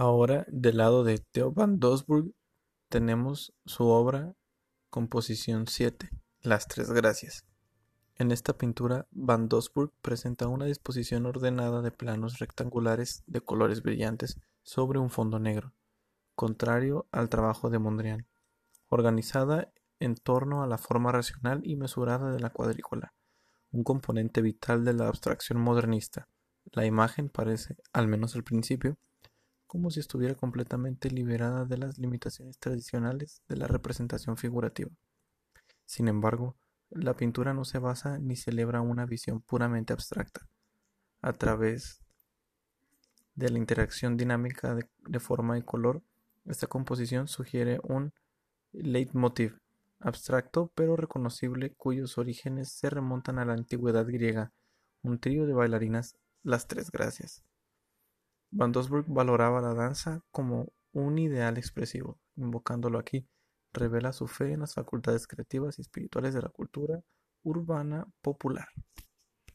Ahora, del lado de Theo van Doesburg, tenemos su obra Composición 7, Las Tres Gracias. En esta pintura, Van Doesburg presenta una disposición ordenada de planos rectangulares de colores brillantes sobre un fondo negro, contrario al trabajo de Mondrian, organizada en torno a la forma racional y mesurada de la cuadrícula, un componente vital de la abstracción modernista. La imagen parece, al menos al principio, como si estuviera completamente liberada de las limitaciones tradicionales de la representación figurativa. Sin embargo, la pintura no se basa ni celebra una visión puramente abstracta. A través de la interacción dinámica de, forma y color, esta composición sugiere un leitmotiv abstracto pero reconocible cuyos orígenes se remontan a la antigüedad griega, un trío de bailarinas, las tres gracias. Van valoraba la danza como un ideal expresivo. Invocándolo aquí, revela su fe en las facultades creativas y espirituales de la cultura urbana popular.